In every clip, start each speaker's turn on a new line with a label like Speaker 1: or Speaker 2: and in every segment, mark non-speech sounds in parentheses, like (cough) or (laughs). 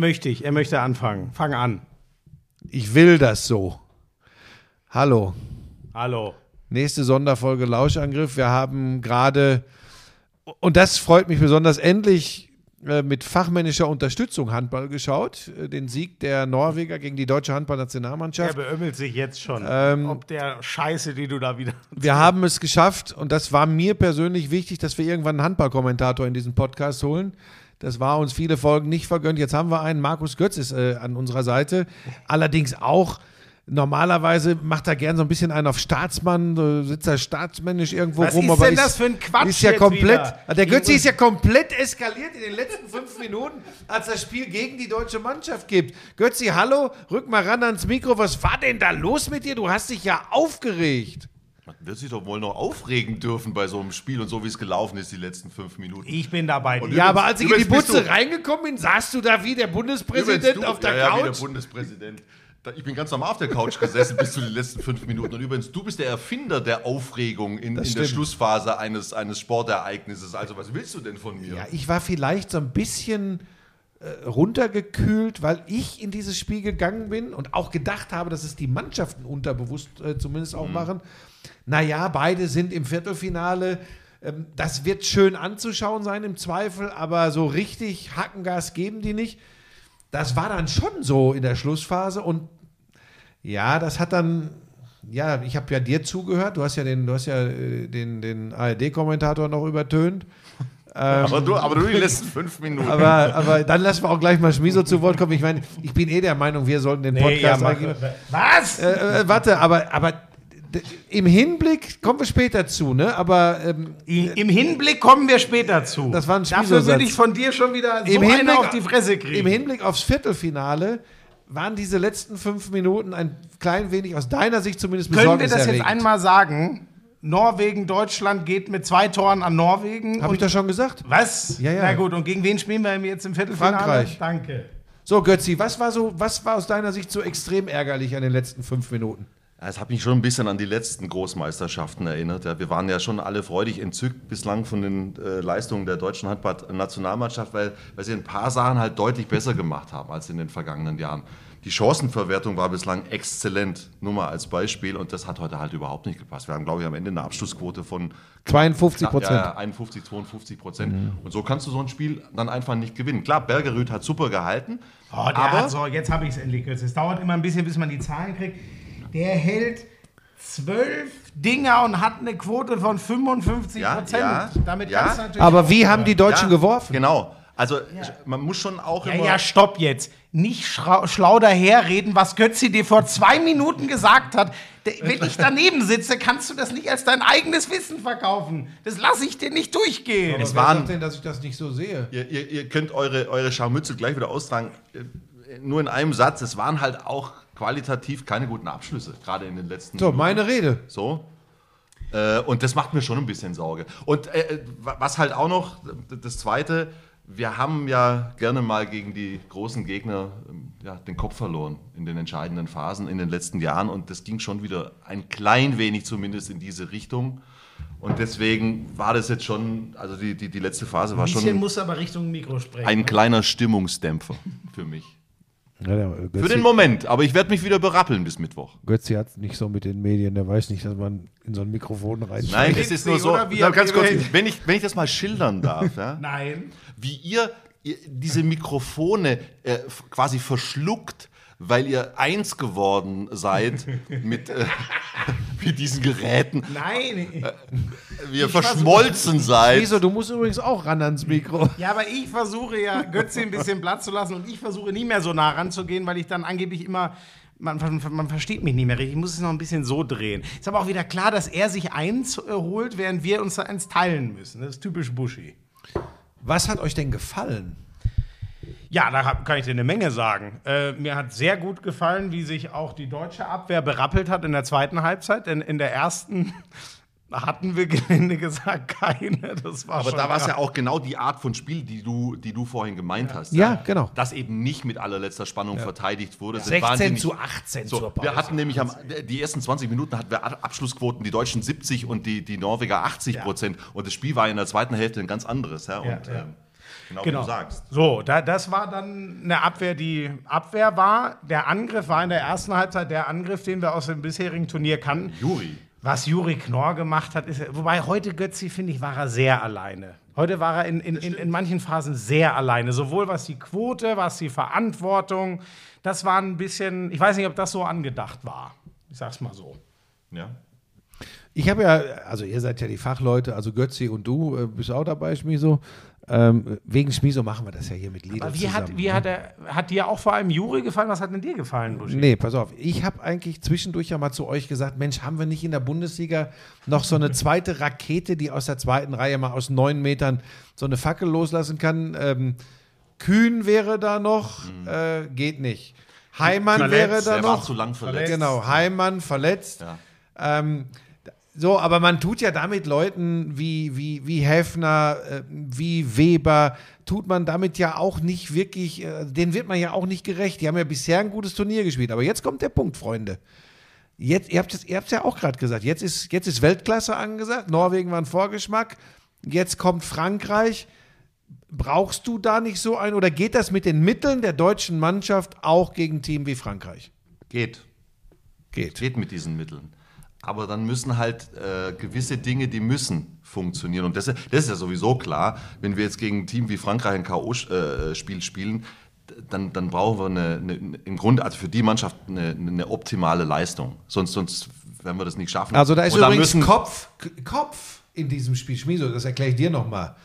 Speaker 1: Möchte ich.
Speaker 2: Er möchte anfangen. Fang an.
Speaker 1: Ich will das so. Hallo.
Speaker 2: Hallo.
Speaker 1: Nächste Sonderfolge Lauschangriff. Wir haben gerade, und das freut mich besonders, endlich äh, mit fachmännischer Unterstützung Handball geschaut. Äh, Den Sieg der Norweger gegen die deutsche
Speaker 2: Er
Speaker 1: Handballnationalmannschaft.
Speaker 2: beömmelt sich jetzt schon.
Speaker 1: Ähm,
Speaker 2: ob der Scheiße, die du da wieder.
Speaker 1: Wir (laughs) haben es geschafft und das war mir persönlich wichtig, dass wir irgendwann einen Handballkommentator in diesen Podcast holen. Das war uns viele Folgen nicht vergönnt. Jetzt haben wir einen. Markus Götz ist äh, an unserer Seite. Allerdings auch, normalerweise macht er gern so ein bisschen einen auf Staatsmann, sitzt er staatsmännisch irgendwo
Speaker 2: Was
Speaker 1: rum.
Speaker 2: ist
Speaker 1: aber
Speaker 2: denn das für ein Quatsch
Speaker 1: Ist ja komplett,
Speaker 2: wieder?
Speaker 1: der Götze ist ja komplett eskaliert in den letzten fünf Minuten, als das Spiel gegen die deutsche Mannschaft gibt. Götzi, hallo, rück mal ran ans Mikro. Was war denn da los mit dir? Du hast dich ja aufgeregt.
Speaker 3: Man wird sich doch wohl noch aufregen dürfen bei so einem Spiel und so wie es gelaufen ist die letzten fünf Minuten.
Speaker 2: Ich bin dabei.
Speaker 3: Und
Speaker 1: Ja, aber als ich in die Butze reingekommen bin, saßt du da wie der Bundespräsident
Speaker 3: du-
Speaker 1: auf der
Speaker 3: ja, Ja, wie der
Speaker 1: Couch.
Speaker 3: Bundespräsident. Ich bin ganz normal auf der Couch gesessen bis zu den letzten fünf Minuten. Und übrigens, du bist der Erfinder der Aufregung in, in der. Schlussphase eines, eines Sportereignisses. Also, was willst du denn von mir?
Speaker 1: ja, ich war vielleicht so ein bisschen äh, runtergekühlt, weil ich in dieses Spiel gegangen bin und auch gedacht habe, dass es die Mannschaften unterbewusst äh, zumindest
Speaker 3: Mhm.
Speaker 1: auch machen. Naja, beide sind im Viertelfinale. Ähm, das wird schön anzuschauen sein im Zweifel, aber so richtig Hackengas geben die nicht. Das war dann schon so in der Schlussphase und ja, das hat dann, ja, ich habe ja dir zugehört, du hast ja den, du hast ja äh, den, den ARD-Kommentator noch übertönt. (laughs)
Speaker 3: aber, du, aber du die letzten fünf Minuten.
Speaker 1: Aber, aber dann lassen wir auch gleich mal Schmiso zu Wort kommen. Ich meine, ich bin eh der Meinung, wir sollten den
Speaker 2: Nee, ja,
Speaker 1: Podcast
Speaker 2: mach, was?
Speaker 1: Äh, äh, warte, aber, aber im Hinblick kommen wir später zu, ne? Aber ähm,
Speaker 2: I- Im Hinblick kommen wir später zu.
Speaker 1: Das war ein
Speaker 2: Dafür würde ich von dir schon wieder so
Speaker 1: im,
Speaker 2: eine
Speaker 1: Hinblick,
Speaker 2: auf die Fresse kriegen.
Speaker 1: im Hinblick aufs Viertelfinale waren diese letzten fünf Minuten ein klein wenig, aus deiner Sicht zumindest,
Speaker 2: Können wir das jetzt
Speaker 1: besorgniserregend.
Speaker 2: einmal sagen? Norwegen, Deutschland geht mit zwei Toren an Norwegen.
Speaker 1: Habe ich das schon gesagt?
Speaker 2: Was?
Speaker 1: Ja, ja.
Speaker 2: Na gut, und gegen wen spielen wir jetzt im Viertelfinale?
Speaker 1: Frankreich.
Speaker 2: Danke.
Speaker 1: So, Götzi, was war so, was war aus deiner Sicht so extrem ärgerlich an den letzten fünf Minuten?
Speaker 3: Es hat mich schon ein bisschen an die letzten Großmeisterschaften erinnert. Ja, wir waren ja schon alle freudig entzückt bislang von den äh, Leistungen der deutschen Handball-Nationalmannschaft, weil, weil sie ein paar Sachen halt deutlich besser gemacht haben als in den vergangenen Jahren. Die Chancenverwertung war bislang exzellent, nur mal als Beispiel, und das hat heute halt überhaupt nicht gepasst. Wir haben, glaube ich, am Ende eine Abschlussquote von
Speaker 1: 52 Prozent.
Speaker 3: ja, ja, 51, 52 Prozent. Und so kannst du so ein Spiel dann einfach nicht gewinnen. Klar, Bergerüth hat super gehalten,
Speaker 2: Oh, der
Speaker 3: aber
Speaker 2: hat so, jetzt habe ich es endlich. Es dauert immer ein bisschen, bis man die Zahlen kriegt. Der hält zwölf Dinger und hat eine Quote von 55
Speaker 3: Ja,
Speaker 2: Prozent.
Speaker 3: ja,
Speaker 2: Damit
Speaker 3: ja.
Speaker 2: kannst du natürlich.
Speaker 1: Aber wie haben die Deutschen
Speaker 3: Ja,
Speaker 1: geworfen?
Speaker 3: Genau. Also man muss schon auch
Speaker 2: Ja,
Speaker 3: immer.
Speaker 2: ja, stopp jetzt. Nicht schlau daherreden, was Götzi dir vor zwei Minuten gesagt hat. Wenn ich daneben sitze, kannst du das nicht als dein eigenes Wissen verkaufen. Das lasse ich dir nicht durchgehen.
Speaker 3: Es
Speaker 1: Wer
Speaker 3: waren-
Speaker 1: sagt denn, dass ich das nicht so sehe?
Speaker 3: Ihr, ihr, ihr könnt eure, eure Scharmützel gleich wieder austragen. Äh, Nur in einem Satz, es waren halt auch qualitativ keine guten Abschlüsse, gerade in den letzten
Speaker 1: So, meine Rede.
Speaker 3: So. Äh, und das macht mir schon ein bisschen Sorge. Und äh, wa- was halt auch noch, das Zweite, wir haben ja gerne mal gegen die großen Gegner ähm, ja, den Kopf verloren in den entscheidenden Phasen in den letzten Jahren. Und das ging schon wieder ein klein wenig zumindest in diese Richtung. Und deswegen war das jetzt schon, also die, die, die letzte Phase war
Speaker 2: Ein bisschen
Speaker 3: schon
Speaker 2: muss aber Richtung Mikro sprechen.
Speaker 3: ein kleiner Stimmungsdämpfer für mich.
Speaker 1: Ja, der
Speaker 3: Für den Moment, aber ich werde mich wieder berappeln bis Mittwoch.
Speaker 1: Götzi hat nicht so mit den Medien, der weiß nicht, dass man in so ein Mikrofon rein.
Speaker 3: Nein, es ist nur so. Na, ganz kurz, wenn ich, wenn ich das mal schildern darf, ja, (laughs)
Speaker 2: Nein.
Speaker 3: wie ihr, ihr diese Mikrofone äh, quasi verschluckt, weil ihr eins geworden seid mit, äh, (laughs) (laughs) mit diesen Geräten,
Speaker 2: Nein.
Speaker 3: wie ihr verschmolzen seid.
Speaker 1: Wieso, du musst übrigens auch ran ans Mikro.
Speaker 2: Ja, aber ich versuche ja, Götze ein bisschen Platz zu lassen und ich versuche nie mehr so nah ranzugehen, weil ich dann angeblich immer. Man, man, man versteht mich nicht mehr richtig. Ich muss es noch ein bisschen so drehen. Ist aber auch wieder klar, dass er sich eins äh, holt, während wir uns da eins teilen müssen. Das ist typisch Buschi.
Speaker 1: Was hat euch denn gefallen?
Speaker 2: Ja, da hab, kann ich dir eine Menge sagen. Äh, mir hat sehr gut gefallen, wie sich auch die deutsche Abwehr berappelt hat in der zweiten Halbzeit. Denn in der ersten (laughs) hatten wir gelinde gesagt (laughs) keine. Das war
Speaker 3: Aber
Speaker 2: schon
Speaker 3: da war es ja auch genau die Art von Spiel, die du, die du vorhin gemeint hast.
Speaker 1: Ja, genau.
Speaker 3: Dass eben nicht mit allerletzter Spannung verteidigt wurde. Das ist
Speaker 1: 16
Speaker 3: wahnsinnig-
Speaker 1: zu 18
Speaker 3: So,
Speaker 1: zur Pause.
Speaker 3: wir hatten nämlich am, die ersten 20 Minuten hatten wir Abschlussquoten, die Deutschen 70 und die, die Norweger 80 Prozent. Und das Spiel war in der zweiten Hälfte ein ganz anderes. Ja? Und,
Speaker 2: Ja, ja.
Speaker 3: ähm, Genau, wie
Speaker 2: Genau.
Speaker 3: du sagst.
Speaker 2: So, da, das war dann eine Abwehr, die Abwehr war. Der Angriff war in der ersten Halbzeit der Angriff, den wir aus dem bisherigen Turnier kannten.
Speaker 3: Juri.
Speaker 2: Was Juri Knorr gemacht hat, ist, wobei heute Götzi, finde ich, war er sehr alleine. Heute war er in, in, in, in manchen Phasen sehr alleine. Sowohl was die Quote, was die Verantwortung. Das war ein bisschen, ich weiß nicht, ob das so angedacht war. Ich sag's mal so.
Speaker 3: Ja.
Speaker 1: Ich habe ja, also ihr seid ja die Fachleute, also Götzi und du äh, bist auch dabei, Schmiso. Ähm, wegen Schmiso machen wir das ja hier mit Liedern
Speaker 2: Aber wie,
Speaker 1: zusammen.
Speaker 2: hat, wie
Speaker 1: ne?
Speaker 2: hat, er, hat dir auch vor allem Juri gefallen? Was hat denn dir gefallen, Buschi?
Speaker 1: Nee, pass auf. Ich habe eigentlich zwischendurch ja mal zu euch gesagt, Mensch, haben wir nicht in der Bundesliga noch so eine (laughs) zweite Rakete, die aus der zweiten Reihe mal aus neun Metern so eine Fackel loslassen kann? Ähm, Kühn wäre da noch, äh, geht nicht. Heimann
Speaker 2: Verletzt,
Speaker 1: wäre da
Speaker 3: Er war
Speaker 1: noch.
Speaker 3: zu lang verletzt.
Speaker 1: Genau, Heimann verletzt.
Speaker 3: Ja.
Speaker 1: Ähm, so, aber man tut ja damit Leuten wie, wie, wie Häfner, äh, wie Weber, tut man damit ja auch nicht wirklich, äh, denen wird man ja auch nicht gerecht. Die haben ja bisher ein gutes Turnier gespielt. Aber jetzt kommt der Punkt, Freunde. Jetzt, ihr habt es ihr habt's ja auch gerade gesagt, jetzt ist, jetzt ist Weltklasse angesagt. Norwegen war ein Vorgeschmack. Jetzt kommt Frankreich. Brauchst du da nicht so ein oder geht das mit den Mitteln der deutschen Mannschaft auch gegen Team wie Frankreich?
Speaker 3: Geht.
Speaker 1: Geht.
Speaker 3: Geht mit diesen Mitteln. Aber dann müssen halt äh, gewisse Dinge, die müssen funktionieren. Und das, das ist ja sowieso klar, wenn wir jetzt gegen ein Team wie Frankreich ein K.O.-Spiel spielen, dann, dann brauchen wir eine, eine, im Grunde, also für die Mannschaft eine, eine optimale Leistung. Sonst, sonst werden wir das nicht schaffen.
Speaker 1: Also da ist
Speaker 3: Und
Speaker 1: übrigens
Speaker 3: müssen-
Speaker 1: Kopf, Kopf in diesem Spiel, Schmieso, das erkläre ich dir nochmal,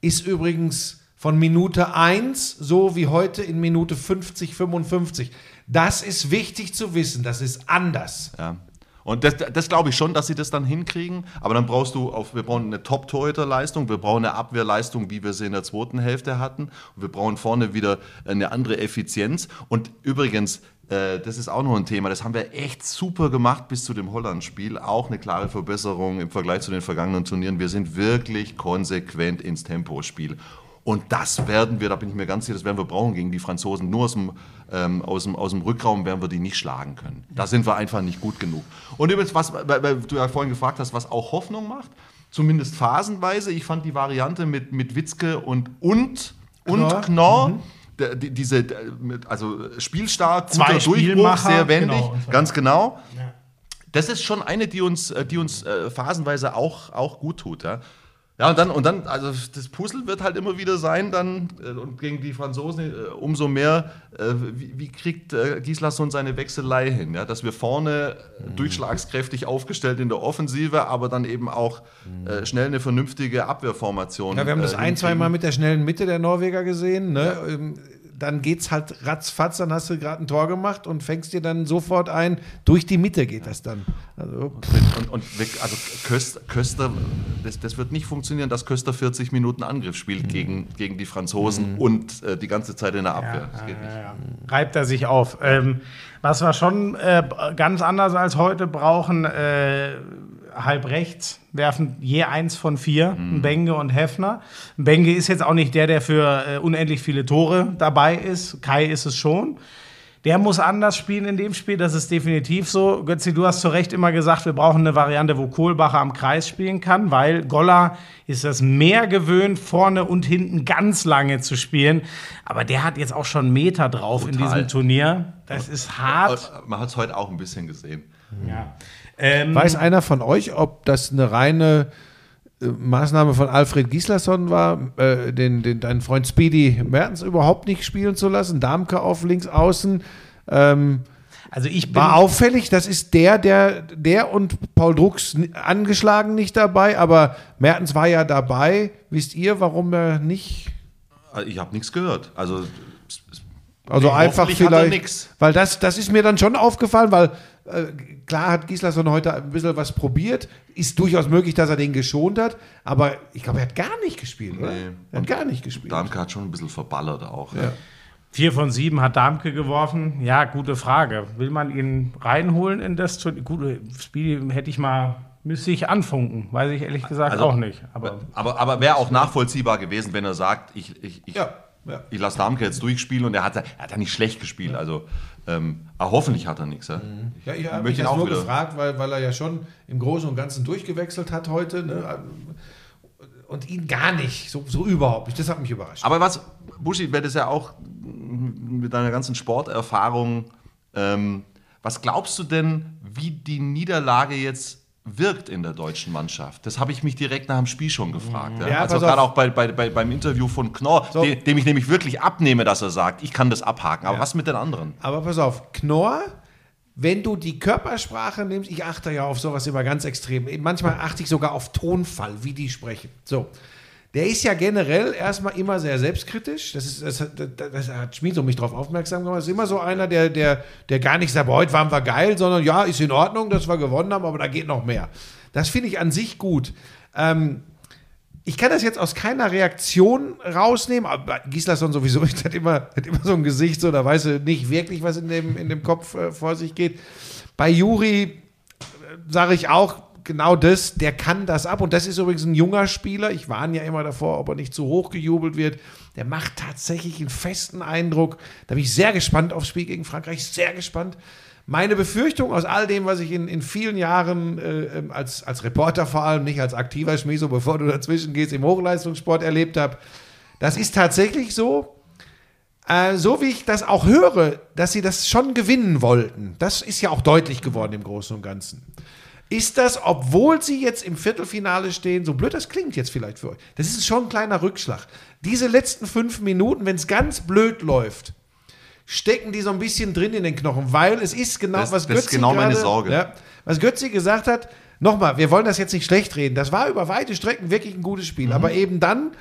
Speaker 1: ist übrigens von Minute 1 so wie heute in Minute 50, 55. Das ist wichtig zu wissen, das ist anders.
Speaker 3: Ja. Und das, das glaube ich schon, dass sie das dann hinkriegen. Aber dann brauchst du auf, wir brauchen eine Top-Torhüter-Leistung, wir brauchen eine Abwehrleistung, wie wir sie in der zweiten Hälfte hatten. Und wir brauchen vorne wieder eine andere Effizienz. Und übrigens, äh, das ist auch noch ein Thema, das haben wir echt super gemacht bis zu dem Holland-Spiel. Auch eine klare Verbesserung im Vergleich zu den vergangenen Turnieren. Wir sind wirklich konsequent ins Tempospiel. Und das werden wir, da bin ich mir ganz sicher, das werden wir brauchen gegen die Franzosen. Nur aus dem, ähm, aus dem, aus dem Rückraum werden wir die nicht schlagen können. Da sind wir einfach nicht gut genug. Und übrigens, was, weil, du ja vorhin gefragt hast, was auch Hoffnung macht, zumindest phasenweise, ich fand die Variante mit, mit Witzke und und, und
Speaker 1: Knorr.
Speaker 3: Knorr, der- die, diese, also spielstark,
Speaker 2: Zwei
Speaker 3: Durchbruch, sehr wendig,
Speaker 2: genau,
Speaker 3: ganz genau. Das ist schon eine, die uns, äh, die uns äh, phasenweise auch, auch gut tut. Ja? Ja, und dann, und dann, also das Puzzle wird halt immer wieder sein, dann, äh, und gegen die Franzosen äh, umso mehr, äh, wie, wie kriegt äh, Gislason seine Wechselei hin? Ja? Dass wir vorne äh, durchschlagskräftig aufgestellt in der Offensive, aber dann eben auch äh, schnell eine vernünftige Abwehrformation.
Speaker 1: Ja, wir haben das
Speaker 3: äh,
Speaker 1: ein, zwei
Speaker 3: hinkriegen.
Speaker 1: Mal mit der schnellen Mitte der Norweger gesehen. Ne? Ähm, Dann geht's halt ratzfatz, dann hast du gerade ein Tor gemacht und fängst dir dann sofort ein. Durch die Mitte geht das dann. Also,
Speaker 3: Und, und weg, also Köster, Köster das, das wird nicht funktionieren, dass Köster 40 Minuten Angriff spielt gegen, gegen die Franzosen und äh, die ganze Zeit in der Abwehr. das geht nicht.
Speaker 2: reibt er sich auf. Ähm, was wir schon äh, ganz anders als heute brauchen, äh, halb rechts werfen je eins von vier, Benge und Hefner. Benge ist jetzt auch nicht der, der für äh, unendlich viele Tore dabei ist. Kai ist es schon. Der muss anders spielen in dem Spiel, das ist definitiv so. Götzi, du hast zu Recht immer gesagt, wir brauchen eine Variante, wo Kohlbacher am Kreis spielen kann, weil Goller ist das mehr gewöhnt, vorne und hinten ganz lange zu spielen. Aber der hat jetzt auch schon Meter drauf in
Speaker 3: Total.
Speaker 2: diesem Turnier. Das ist hart.
Speaker 3: Man hat es heute auch ein bisschen gesehen.
Speaker 2: Ja. Ähm,
Speaker 1: Weiß einer von euch, ob das eine reine äh, Maßnahme von Alfred Gislason war, äh, den, den, deinen Freund Speedy Mertens überhaupt nicht spielen zu lassen? Darmke auf links außen. Ähm,
Speaker 2: also ich bin
Speaker 1: war auffällig, das ist der, der, der und Paul Drucks angeschlagen nicht dabei, aber Mertens war ja dabei. Wisst ihr, warum er nicht?
Speaker 3: Also Ich habe nichts gehört. Also
Speaker 1: Also
Speaker 3: Nee,
Speaker 1: einfach
Speaker 3: er
Speaker 1: vielleicht,
Speaker 3: nix.
Speaker 1: weil das, das ist mir dann schon aufgefallen, weil äh, klar hat Gislason heute ein bisschen was probiert, ist durchaus möglich, dass er den geschont hat, aber ich glaube, er hat gar nicht gespielt, oder?
Speaker 3: Nee.
Speaker 1: Er hat gar nicht gespielt.
Speaker 3: Darmke hat schon ein bisschen verballert auch.
Speaker 1: Ja.
Speaker 2: Vier von sieben hat Darmke geworfen. Ja, gute Frage. Will man ihn reinholen in das Turnier? Gute Spiel hätte ich mal, müsste ich anfunken. Weiß ich ehrlich gesagt
Speaker 3: Also-
Speaker 2: auch nicht. Aber
Speaker 3: Aber, aber wäre auch nachvollziehbar gewesen, wenn er sagt, ich, ich, ich,
Speaker 1: Ja, ja.
Speaker 3: ich lasse Darmke jetzt durchspielen und er hat, er hat ja nicht schlecht gespielt. Also ähm, aber hoffentlich hat er nichts. Ja?
Speaker 1: Ja, ich habe mich
Speaker 3: ihn auch
Speaker 1: nur
Speaker 3: wieder-
Speaker 1: gefragt, weil, weil er ja schon im Großen und Ganzen durchgewechselt hat heute. Ne? und ihn gar nicht, so, so überhaupt nicht. Das hat mich überrascht.
Speaker 3: Aber was, Buschi, wäre das ja auch mit deiner ganzen Sporterfahrung, ähm, was glaubst du denn, wie die Niederlage jetzt wirkt in der deutschen Mannschaft? Das habe ich mich direkt nach dem Spiel schon gefragt. Ja?
Speaker 1: Ja,
Speaker 3: also gerade auch bei, bei, bei, beim Interview von Knorr,
Speaker 1: So.
Speaker 3: dem, dem ich nämlich wirklich abnehme, dass er sagt, ich kann das abhaken. Aber
Speaker 1: Ja.
Speaker 3: was mit den anderen?
Speaker 1: Aber pass auf, Knorr, wenn du die Körpersprache nimmst, ich achte ja auf sowas immer ganz extrem. Manchmal achte ich sogar auf Tonfall, wie die sprechen. So. Der ist ja generell erstmal immer sehr selbstkritisch. Das, ist, das, hat- das, das hat Schmid so mich darauf aufmerksam gemacht. Das ist immer so einer, der, der, der gar nicht sagt, heute waren wir geil, sondern ja, ist in Ordnung, dass wir gewonnen haben, aber da geht noch mehr. Das finde ich an sich gut. Ähm, ich kann das jetzt aus keiner Reaktion rausnehmen, aber Gislason sowieso (laughs) hat immer, hat immer so ein Gesicht, so, da weiß er nicht wirklich, was in dem, in dem Kopf äh, vor sich geht. Bei Juri sage ich auch genau das, der kann das ab. Und das ist übrigens ein junger Spieler. Ich warne ja immer davor, ob er nicht zu hoch gejubelt wird. Der macht tatsächlich einen festen Eindruck. Da bin ich sehr gespannt aufs Spiel gegen Frankreich, sehr gespannt. Meine Befürchtung aus all dem, was ich in, in vielen Jahren äh, ähm, als, als Reporter vor allem, nicht als aktiver Schmieso, bevor du dazwischen gehst, im Hochleistungssport erlebt habe, das ist tatsächlich so, äh, so wie ich das auch höre, dass sie das schon gewinnen wollten. Das ist ja auch deutlich geworden im Großen und Ganzen. Ist das, obwohl sie jetzt im Viertelfinale stehen, so blöd das klingt jetzt vielleicht für euch, das ist schon ein kleiner Rückschlag. Diese letzten fünf Minuten, wenn es ganz blöd läuft, stecken die so ein bisschen drin in den Knochen, weil es ist genau,
Speaker 3: Das-
Speaker 1: was
Speaker 3: das ist
Speaker 1: Götzi
Speaker 3: genau meine
Speaker 1: gerade-
Speaker 3: Sorge.
Speaker 1: Ja, was Götzi gesagt hat, nochmal, wir wollen das jetzt nicht schlecht reden, das war über weite Strecken wirklich ein gutes Spiel,
Speaker 3: Mhm.
Speaker 1: aber eben dann,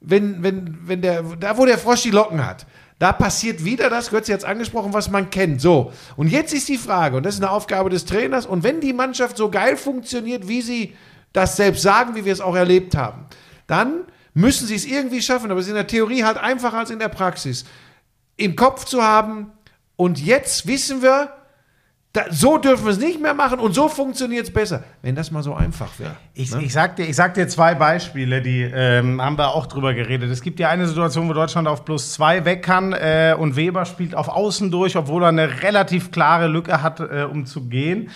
Speaker 1: wenn, wenn, wenn der, da wo der Frosch die Locken hat, da passiert wieder das, Götzi hat es angesprochen, was man kennt. So, und jetzt ist die Frage, und das ist eine Aufgabe des Trainers, und wenn die Mannschaft so geil funktioniert, wie sie das selbst sagen, wie wir es auch erlebt haben, dann müssen sie es irgendwie schaffen, aber es ist in der Theorie halt einfacher als in der Praxis im Kopf zu haben und jetzt wissen wir, da, so dürfen wir es nicht mehr machen und so funktioniert es besser. Wenn das mal so einfach wäre.
Speaker 2: Ich, ich, sag dir, ich sag dir zwei Beispiele, die ähm, haben wir auch drüber geredet. Es gibt ja eine Situation, wo Deutschland auf plus zwei weg kann äh, und Weber spielt auf Außen durch, obwohl er eine relativ klare Lücke hat, äh, um zu gehen.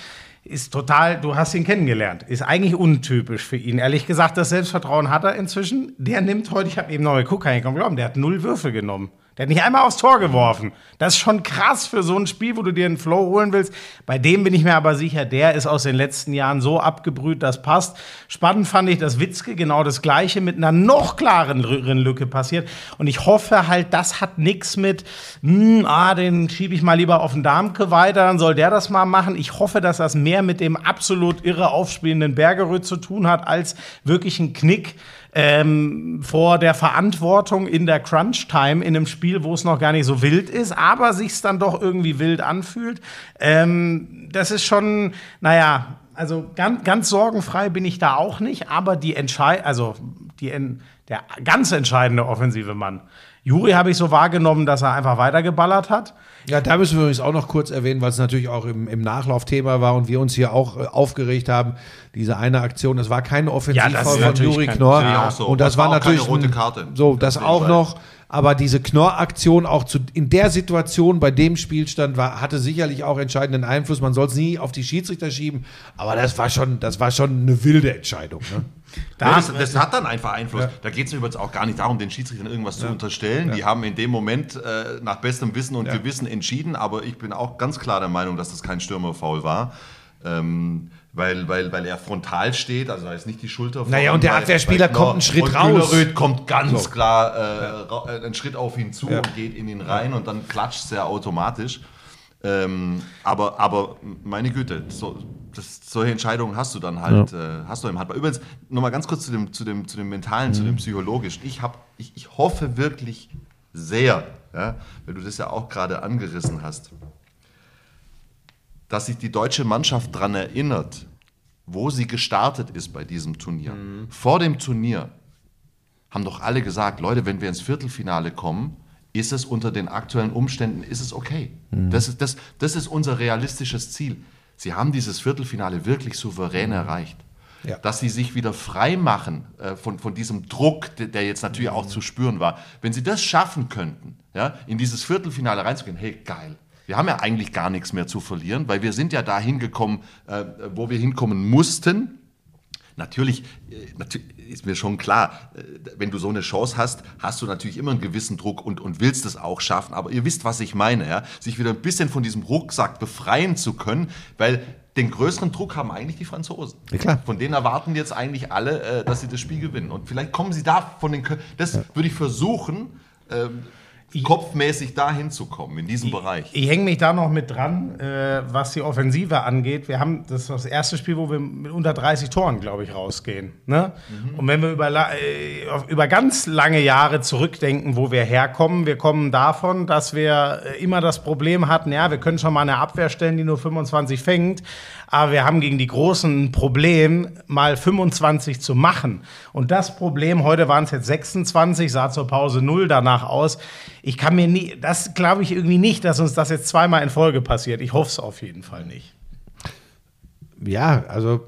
Speaker 2: Ist total, du hast ihn kennengelernt. Ist eigentlich untypisch für ihn. Ehrlich gesagt, das Selbstvertrauen hat er inzwischen. Der nimmt heute, ich habe eben noch geguckt, kann ich kaum glauben, der hat null Würfel genommen. Der hat nicht einmal aufs Tor geworfen. Das ist schon krass für so ein Spiel, wo du dir einen Flow holen willst. Bei dem bin ich mir aber sicher, der ist aus den letzten Jahren so abgebrüht, das passt. Spannend fand ich, dass Witzke genau das Gleiche mit einer noch klareren Lücke passiert. Und ich hoffe halt, das hat nichts mit, hm, ah, den schiebe ich mal lieber auf den Darmke weiter, dann soll der das mal machen. Ich hoffe, dass das mehr mit dem absolut irre aufspielenden Bergeröd zu tun hat, als wirklich ein Knick ähm, vor der Verantwortung in der Crunch-Time in einem Spiel, wo es noch gar nicht so wild ist, aber sich dann doch irgendwie wild anfühlt. Ähm, das ist schon, naja, also ganz, ganz sorgenfrei bin ich da auch nicht, aber die Entscheid also die, der ganz entscheidende offensive Mann. Juri habe ich so wahrgenommen, dass er einfach weitergeballert hat.
Speaker 1: Ja, da müssen wir übrigens auch noch kurz erwähnen, weil es natürlich auch im, im Nachlaufthema war und wir uns hier auch äh, aufgeregt haben. Diese eine Aktion, das war keine
Speaker 2: Ja, das
Speaker 1: Offensivfoul
Speaker 2: ist
Speaker 1: von
Speaker 2: natürlich
Speaker 1: Juri Knorr. Und das,
Speaker 3: Das
Speaker 1: war,
Speaker 3: war auch keine
Speaker 1: natürlich
Speaker 3: rote Karte.
Speaker 1: So, das auch noch. Aber diese Knorr-Aktion auch zu, in der Situation, bei dem Spielstand, war, hatte sicherlich auch entscheidenden Einfluss. Man soll es nie auf die Schiedsrichter schieben, aber das war schon, das war schon eine wilde Entscheidung. Ne?
Speaker 3: Ja, das, das hat dann einfach Einfluss. Da geht es übrigens auch gar nicht darum, den Schiedsrichtern irgendwas zu unterstellen. Die haben in dem Moment äh, nach bestem Wissen und Gewissen entschieden, aber ich bin auch ganz klar der Meinung, dass das kein Stürmerfoul war. Ähm, weil, weil, weil er frontal steht, also da ist nicht die Schulter vorne,
Speaker 1: Naja, und der Abwehrspieler kommt einen Schritt raus.
Speaker 3: Kühleröd kommt ganz
Speaker 1: So.
Speaker 3: klar äh, ra- äh, einen Schritt auf ihn zu und geht in ihn rein und dann klatscht es sehr automatisch. Ähm, aber, aber meine Güte, so, das, solche Entscheidungen hast du dann halt, äh, hast du im Handball. Übrigens, nochmal ganz kurz zu dem, zu dem, zu dem Mentalen, zu dem Psychologischen. Ich, hab, ich, ich hoffe wirklich sehr, ja, weil du das ja auch gerade angerissen hast, dass sich die deutsche Mannschaft daran erinnert, wo sie gestartet ist bei diesem Turnier. Vor dem Turnier haben doch alle gesagt, Leute, wenn wir ins Viertelfinale kommen, ist es unter den aktuellen Umständen, ist es okay. Das, ist, das, das ist unser realistisches Ziel. Sie haben dieses Viertelfinale wirklich souverän erreicht.
Speaker 1: Ja.
Speaker 3: Dass sie sich wieder frei machen äh, von, von diesem Druck, der, jetzt natürlich auch zu spüren war. Wenn sie das schaffen könnten, ja, in dieses Viertelfinale reinzugehen, hey, geil. Wir haben ja eigentlich gar nichts mehr zu verlieren, weil wir sind ja da hingekommen, äh, wo wir hinkommen mussten. Natürlich, äh, ist mir schon klar, äh, wenn du so eine Chance hast, hast du natürlich immer einen gewissen Druck und, und willst es auch schaffen. Aber ihr wisst, was ich meine, ja? sich wieder ein bisschen von diesem Rucksack befreien zu können, weil den größeren Druck haben eigentlich die Franzosen.
Speaker 1: Ja, klar.
Speaker 3: Von denen erwarten jetzt eigentlich alle, äh, dass sie das Spiel gewinnen. Und vielleicht kommen sie da von den. Kö das würde ich versuchen. Kopfmäßig dahin zu kommen, in diesem Bereich.
Speaker 2: Ich hänge mich da noch mit dran, äh, was die Offensive angeht. Wir haben das ist das erste Spiel, wo wir mit unter 30 Toren, glaube ich, rausgehen. Ne? Und wenn wir über, äh, über ganz lange Jahre zurückdenken, wo wir herkommen, wir kommen davon, dass wir äh, immer das Problem hatten, ja, wir können schon mal eine Abwehr stellen, die nur 25 fängt, aber wir haben gegen die Großen ein Problem, mal 25 zu machen. Und das Problem, heute waren es jetzt 26, sah zur Pause 0 danach aus. Ich kann mir nie, das glaube ich irgendwie nicht, dass uns das jetzt zweimal in Folge passiert. Ich hoffe es auf jeden Fall nicht.
Speaker 1: Ja, also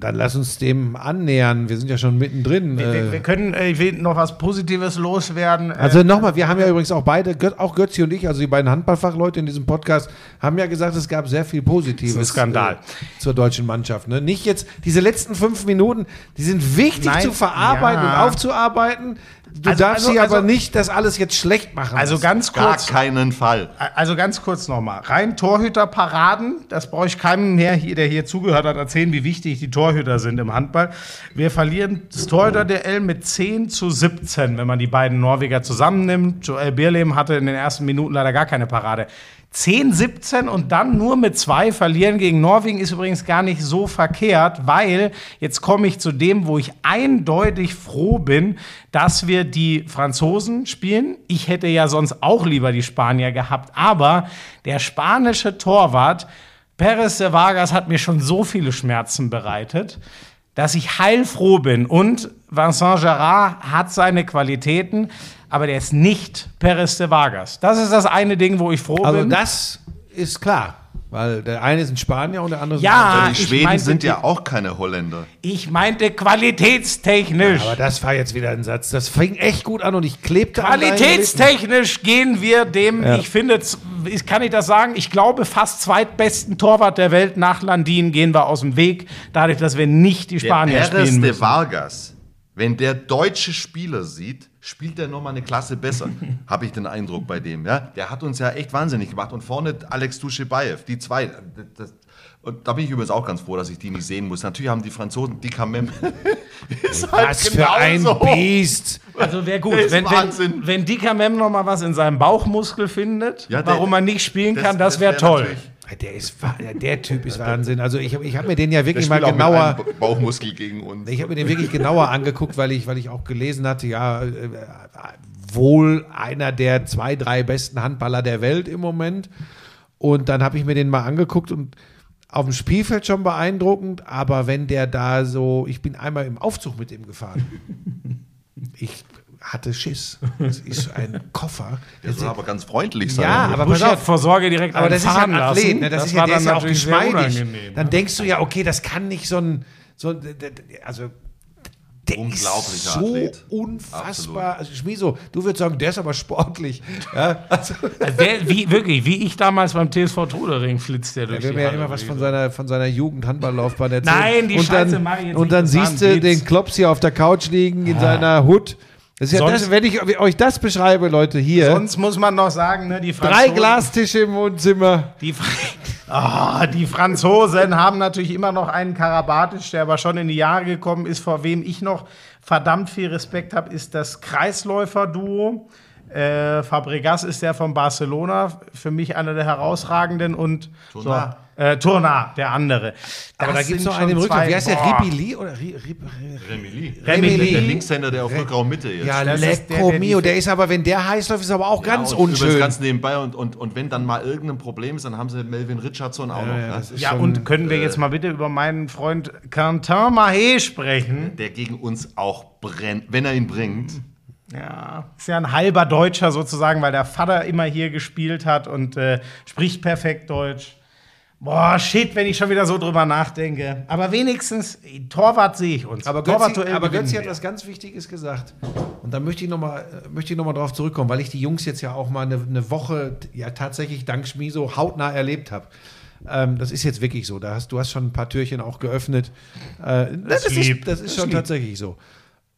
Speaker 1: dann lass uns dem annähern. Wir sind ja schon mittendrin.
Speaker 2: Wir,
Speaker 1: äh,
Speaker 2: wir können, äh, ich will noch was Positives loswerden. Äh,
Speaker 1: Also nochmal, wir haben ja übrigens auch beide, auch Götzi und ich, also die beiden Handballfachleute in diesem Podcast, haben ja gesagt, es gab sehr viel Positives.
Speaker 2: Das ist ein Skandal.
Speaker 1: Äh, zur deutschen Mannschaft. Ne? Nicht jetzt, diese letzten fünf Minuten, die sind wichtig
Speaker 2: Nein,
Speaker 1: zu verarbeiten
Speaker 2: ja.
Speaker 1: und aufzuarbeiten. Du
Speaker 2: Also-
Speaker 1: darfst
Speaker 2: also-
Speaker 1: sie aber
Speaker 2: also-
Speaker 1: nicht das alles jetzt schlecht machen.
Speaker 2: also ganz
Speaker 3: Gar
Speaker 2: kurz.
Speaker 3: keinen Fall.
Speaker 2: Also ganz kurz nochmal. Rein Torhüterparaden, das brauche ich keinem mehr, hier, der hier zugehört hat, erzählen, wie wichtig die Torhüter sind im Handball. Wir verlieren das Torhüter-DL mit 10 zu 17, wenn man die beiden Norweger zusammennimmt. Joel Bierlehm hatte in den ersten Minuten leider gar keine Parade. 10, 17 und dann nur mit zwei verlieren gegen Norwegen ist übrigens gar nicht so verkehrt, weil jetzt komme ich zu dem, wo ich eindeutig froh bin, dass wir die Franzosen spielen. Ich hätte ja sonst auch lieber die Spanier gehabt, aber der spanische Torwart Perez de Vargas hat mir schon so viele Schmerzen bereitet, dass ich heilfroh bin. Und Vincent Gerard hat seine Qualitäten, aber der ist nicht Perez de Vargas. Das ist das eine Ding, wo ich froh
Speaker 1: also
Speaker 2: bin.
Speaker 1: das ist klar. Weil der eine ist ein Spanier und der andere ist
Speaker 2: Ja,
Speaker 1: ein
Speaker 3: Aber
Speaker 1: Franzose.
Speaker 3: die
Speaker 2: ich
Speaker 3: Schweden
Speaker 2: meinte
Speaker 3: sind ja auch keine Holländer.
Speaker 2: Ich meinte qualitätstechnisch.
Speaker 1: Aber das war jetzt wieder ein Satz. Das fing echt gut an und ich klebte.
Speaker 2: Qualitätstechnisch gehen wir dem,
Speaker 1: Ja.
Speaker 2: ich finde, ich- kann ich das sagen, ich glaube, fast zweitbesten Torwart der Welt nach Landin gehen wir aus dem Weg, dadurch, dass wir nicht die
Speaker 3: Der
Speaker 2: Spanier
Speaker 3: Perez
Speaker 2: spielen
Speaker 3: de
Speaker 2: müssen.
Speaker 3: Vargas, wenn der deutsche Spieler sieht, spielt er nochmal eine Klasse besser, (laughs) habe ich den Eindruck bei dem. Ja? Der hat uns ja echt wahnsinnig gemacht. Und vorne Alex Duschebaev, die zwei. Das, und da bin ich übrigens auch ganz froh, dass ich die nicht sehen muss. Natürlich haben die Franzosen die Kamem. (laughs) ist halt
Speaker 1: Was für ein
Speaker 3: genauso.
Speaker 1: Biest.
Speaker 2: Also wäre gut,
Speaker 3: Der ist
Speaker 2: wenn, wenn, wenn Dika Mem noch mal was in seinem Bauchmuskel findet,
Speaker 3: Ja, der-
Speaker 2: warum er nicht spielen
Speaker 3: das-
Speaker 2: kann, das,
Speaker 3: das
Speaker 2: wäre
Speaker 3: wär
Speaker 2: toll.
Speaker 1: Der, ist, der Typ ist Wahnsinn. Also ich, hab- ich habe mir den ja wirklich mal genauer...
Speaker 3: Bauchmuskel gegen uns.
Speaker 1: Ich habe mir den wirklich genauer angeguckt, weil ich, weil ich auch gelesen hatte, ja, äh, äh, wohl einer der zwei, drei besten Handballer der Welt im Moment. Und dann habe ich mir den mal angeguckt und auf dem Spielfeld schon beeindruckend, aber wenn der da so, ich bin einmal im Aufzug mit ihm gefahren. Ich hatte Schiss. Das ist ein Koffer.
Speaker 3: Der soll aber ganz freundlich sein.
Speaker 1: Ja, aber pass auf.
Speaker 2: vor Sorge direkt
Speaker 1: Aber
Speaker 2: einen
Speaker 1: das ist ja
Speaker 2: fahren
Speaker 1: ein Athlet, ne? das, ist ja,
Speaker 2: war
Speaker 1: der
Speaker 2: dann
Speaker 1: ist ja auch geschmeidig. Dann denkst du ja, okay, das kann nicht so ein, so also der
Speaker 3: Unglaublicher
Speaker 1: ist so
Speaker 3: Athlet.
Speaker 1: unfassbar. Also Schmieso, du würdest sagen, der ist aber sportlich. Ja, also,
Speaker 2: der, wie, wirklich, wie ich damals beim TSV Trudering flitzt der durch
Speaker 1: der will mir ja immer was von seiner, von seiner Jugend-Handballlaufbahn erzählen.
Speaker 2: Nein, die
Speaker 1: und
Speaker 2: Scheiße
Speaker 1: dann,
Speaker 2: mach ich jetzt
Speaker 1: Und
Speaker 2: nicht,
Speaker 1: dann
Speaker 2: das
Speaker 1: siehst du den Klops hier auf der Couch liegen in seiner Hut. Das ist ja
Speaker 2: Sonst-
Speaker 1: das, wenn ich euch das beschreibe, Leute, hier.
Speaker 2: Sonst muss man noch sagen, ne, die
Speaker 1: drei
Speaker 2: Franzosen,
Speaker 1: Glastische im Wohnzimmer.
Speaker 2: Die, (laughs) Ah, die Franzosen haben natürlich immer noch einen Karabatic, der aber schon in die Jahre gekommen ist, vor wem ich noch verdammt viel Respekt habe, ist das Kreisläufer-Duo. Äh, Fabregas ist der von Barcelona, für mich einer der herausragenden und
Speaker 3: Tournat.
Speaker 2: So, äh, Tournat, der andere.
Speaker 1: Aber da gibt es noch einen im
Speaker 2: zwei-
Speaker 1: Wie heißt der? Ribili oder Ri, Ri, Ri,
Speaker 3: Remili.
Speaker 2: Remili.
Speaker 3: Der Linkshänder, der auf Rückraum Mitte jetzt.
Speaker 1: Ja, Lecco Mio. Der ist aber, wenn der heiß läuft, ist er aber auch ganz
Speaker 3: Ja, und Übrigens
Speaker 1: unschön.
Speaker 3: ganz nebenbei und, und, und wenn dann mal irgendein Problem ist, dann haben sie Melvin Richardson auch noch.
Speaker 1: ja,
Speaker 3: ne?
Speaker 1: das ist
Speaker 2: Ja,
Speaker 1: schon,
Speaker 2: und können wir jetzt mal bitte über meinen Freund Quentin Mahé sprechen?
Speaker 3: Der gegen uns auch brennt, wenn er ihn bringt.
Speaker 2: Ja, ist ja ein halber Deutscher sozusagen, weil der Vater immer hier gespielt hat und äh, spricht perfekt Deutsch. Boah, shit, wenn ich schon wieder so drüber nachdenke. Aber wenigstens, Torwart sehe ich uns.
Speaker 1: Aber Götzi, aber Götzi hat was ganz Wichtiges gesagt. Und da möchte ich nochmal noch drauf zurückkommen, weil ich die Jungs jetzt ja auch mal eine, eine Woche ja tatsächlich dank Schmiso hautnah erlebt habe. Ähm, das ist jetzt wirklich so. Da hast, du hast schon ein paar Türchen auch geöffnet. Äh, das, ist, das ist
Speaker 2: Das
Speaker 1: schon
Speaker 2: lieb.
Speaker 1: tatsächlich so.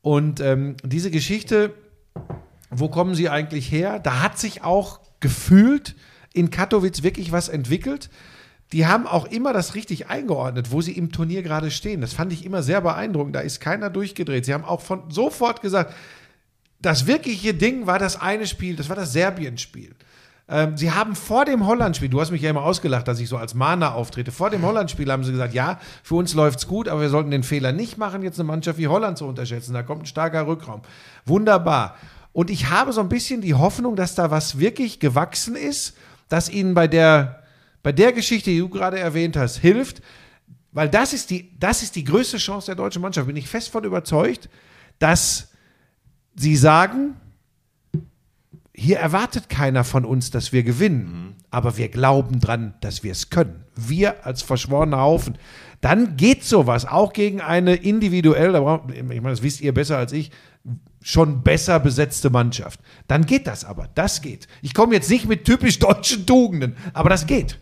Speaker 1: Und ähm, diese Geschichte, wo kommen sie eigentlich her? Da hat sich auch gefühlt in Katowice wirklich was entwickelt. Die haben auch immer das richtig eingeordnet, wo sie im Turnier gerade stehen. Das fand ich immer sehr beeindruckend. Da ist keiner durchgedreht. Sie haben auch von sofort gesagt, das wirkliche Ding war das eine Spiel, das war das Serbien-Spiel. Ähm, sie haben vor dem Holland-Spiel, du hast mich ja immer ausgelacht, dass ich so als Mahner auftrete, vor dem Holland-Spiel haben sie gesagt, ja, für uns läuft's gut, aber wir sollten den Fehler nicht machen, jetzt eine Mannschaft wie Holland zu unterschätzen. Da kommt ein starker Rückraum. Wunderbar. Und ich habe so ein bisschen die Hoffnung, dass da was wirklich gewachsen ist, dass ihnen bei der, bei der Geschichte, die du gerade erwähnt hast, hilft, weil das ist die, das ist die größte Chance der deutschen Mannschaft. Bin ich fest von überzeugt, dass sie sagen, hier erwartet keiner von uns, dass wir gewinnen, aber wir glauben dran, dass wir es können. Wir als verschworener Haufen. Dann geht sowas auch gegen eine individuell, ich meine, das wisst ihr besser als ich, schon besser besetzte Mannschaft. Dann geht das aber. Das geht. Ich komme jetzt nicht mit typisch deutschen Tugenden, aber das geht.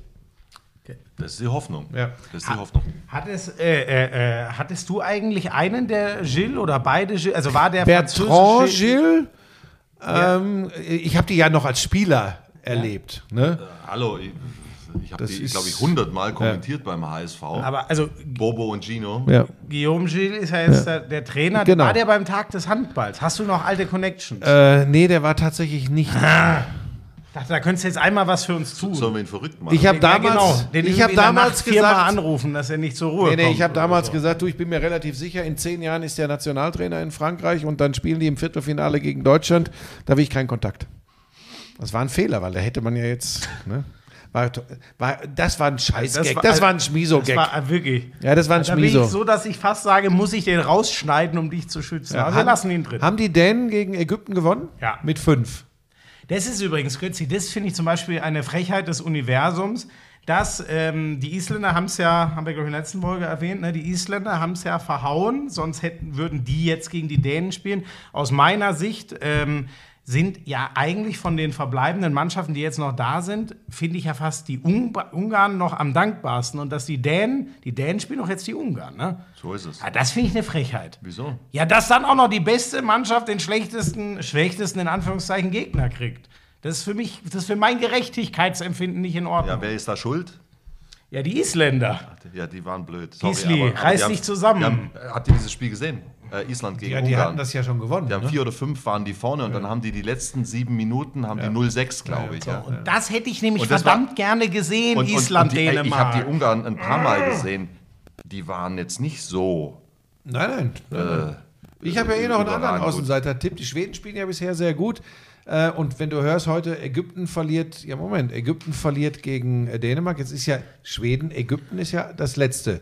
Speaker 3: Das ist die Hoffnung.
Speaker 1: Ja.
Speaker 3: Das ist die Hoffnung.
Speaker 2: Hattest, äh, äh, äh, hattest du eigentlich einen der Gilles oder beide Gilles? Also war der
Speaker 1: Bertrand
Speaker 2: französische
Speaker 1: Gilles, ähm, ich habe die ja noch als Spieler erlebt. Ne?
Speaker 3: Hallo, ich, ich habe
Speaker 1: Das
Speaker 3: die, glaube ich, hundertmal kommentiert beim HSV.
Speaker 2: Aber also
Speaker 3: Bobo und Gino.
Speaker 1: Ja.
Speaker 2: Guillaume Gilles ist ja jetzt Der, der Trainer.
Speaker 1: Genau.
Speaker 2: War der beim Tag des Handballs? Hast du noch alte Connections?
Speaker 1: Äh, nee, der war tatsächlich nicht.
Speaker 2: Dachte, da könntest du jetzt einmal was für uns tun.
Speaker 3: Sollen wir ihn verrückt machen?
Speaker 1: Ich habe
Speaker 2: Ja,
Speaker 1: damals,
Speaker 2: genau. Den
Speaker 1: ich habe damals gesagt,
Speaker 2: anrufen, dass er nicht zur Ruhe
Speaker 1: nee, nee,
Speaker 2: kommt.
Speaker 1: ich habe damals
Speaker 2: so.
Speaker 1: gesagt, du, ich bin mir relativ sicher, in zehn Jahren ist der Nationaltrainer in Frankreich und dann spielen die im Viertelfinale gegen Deutschland. Da will ich keinen Kontakt. Das war ein Fehler, weil da hätte man ja jetzt. Ne? War, war, das war ein Scheißgag. Das, war ein
Speaker 2: Das
Speaker 1: Schmiso-Gag.
Speaker 2: war äh, wirklich.
Speaker 1: Ja, das war ein
Speaker 2: Da bin ich
Speaker 1: Schmiso.
Speaker 2: so, dass ich fast sage, muss ich den rausschneiden, um dich zu schützen.
Speaker 1: Ja,
Speaker 2: wir
Speaker 1: haben-
Speaker 2: lassen ihn drin.
Speaker 1: Haben die Dänen gegen Ägypten gewonnen?
Speaker 2: Ja.
Speaker 1: Mit fünf.
Speaker 2: Das ist übrigens, Götzi, das finde ich zum Beispiel eine Frechheit des Universums, dass ähm, die Isländer haben es ja, haben wir glaube ich in der letzten Folge erwähnt, ne, die Isländer haben es ja verhauen, sonst hätten, würden die jetzt gegen die Dänen spielen. Aus meiner Sicht ähm, sind ja eigentlich von den verbleibenden Mannschaften, die jetzt noch da sind, finde ich ja fast die Unga Ungarn noch am dankbarsten. Und dass die Dänen, die Dänen spielen doch jetzt die Ungarn, ne?
Speaker 3: So ist es.
Speaker 2: Ja, das finde ich eine Frechheit.
Speaker 3: Wieso?
Speaker 2: Ja, dass dann auch noch die beste Mannschaft den schlechtesten, schlechtesten in Anführungszeichen Gegner kriegt. Das ist für mich, das ist für mein Gerechtigkeitsempfinden nicht in Ordnung.
Speaker 3: Ja, wer ist da schuld?
Speaker 2: Ja, die Isländer.
Speaker 3: Ja, die waren blöd.
Speaker 2: Gisli,
Speaker 3: die
Speaker 2: reiß dich zusammen.
Speaker 3: Die haben, habt ihr dieses Spiel gesehen? Äh, Island gegen
Speaker 1: Ja, die
Speaker 3: Ungarn.
Speaker 1: hatten das ja schon gewonnen.
Speaker 3: die haben
Speaker 1: ne?
Speaker 3: vier oder fünf waren die vorne und dann haben die die letzten sieben Minuten haben die 0-6, glaube ich. Ja.
Speaker 2: Und das hätte ich nämlich verdammt gerne gesehen,
Speaker 3: Und- und-
Speaker 2: Island,
Speaker 3: und die, ey, Ich habe die Ungarn ein paar Mal gesehen. Die waren jetzt nicht so.
Speaker 1: Nein, nein. nein, nein. Ich habe ja eh noch einen anderen. Außenseiter-Tipp. Die Schweden spielen ja bisher sehr gut. Äh, Und wenn du hörst heute, Ägypten verliert, ja Moment, Ägypten verliert gegen äh, Dänemark. Jetzt ist ja Schweden, Ägypten ist ja das letzte